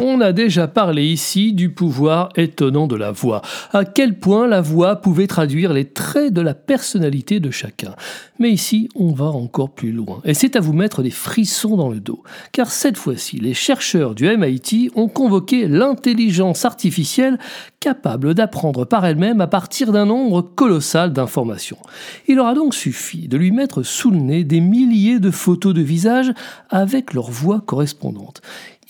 On a déjà parlé ici du pouvoir étonnant de la voix, à quel point la voix pouvait traduire les traits de la personnalité de chacun. Mais ici, on va encore plus loin, et c'est à vous mettre des frissons dans le dos, car cette fois-ci, les chercheurs du MIT ont convoqué l'intelligence artificielle capable d'apprendre par elle-même à partir d'un nombre colossal d'informations. Il aura donc suffi de lui mettre sous le nez des milliers de photos de visages avec leur voix correspondante.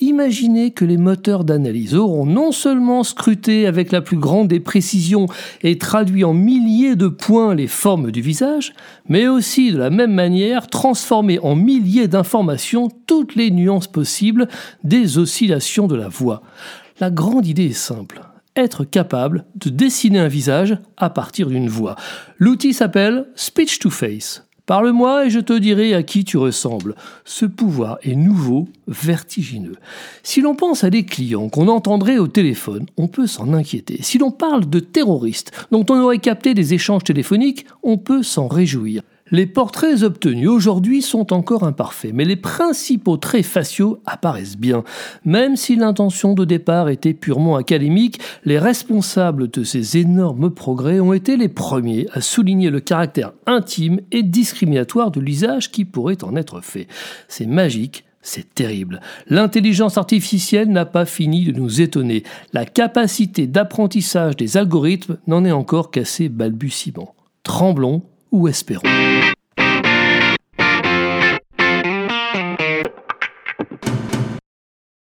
Imaginez que les moteurs d'analyse auront non seulement scruté avec la plus grande des précisions et traduit en milliers de points les formes du visage, mais aussi de la même manière transformé en milliers d'informations toutes les nuances possibles des oscillations de la voix. La grande idée est simple être capable de dessiner un visage à partir d'une voix. L'outil s'appelle Speech to Face. Parle-moi et je te dirai à qui tu ressembles. Ce pouvoir est nouveau, vertigineux. Si l'on pense à des clients qu'on entendrait au téléphone, on peut s'en inquiéter. Si l'on parle de terroristes dont on aurait capté des échanges téléphoniques, on peut s'en réjouir. Les portraits obtenus aujourd'hui sont encore imparfaits, mais les principaux traits faciaux apparaissent bien. Même si l'intention de départ était purement académique, les responsables de ces énormes progrès ont été les premiers à souligner le caractère intime et discriminatoire de l'usage qui pourrait en être fait. C'est magique, c'est terrible. L'intelligence artificielle n'a pas fini de nous étonner. La capacité d'apprentissage des algorithmes n'en est encore qu'à ses balbutiements. Tremblons ou espérons.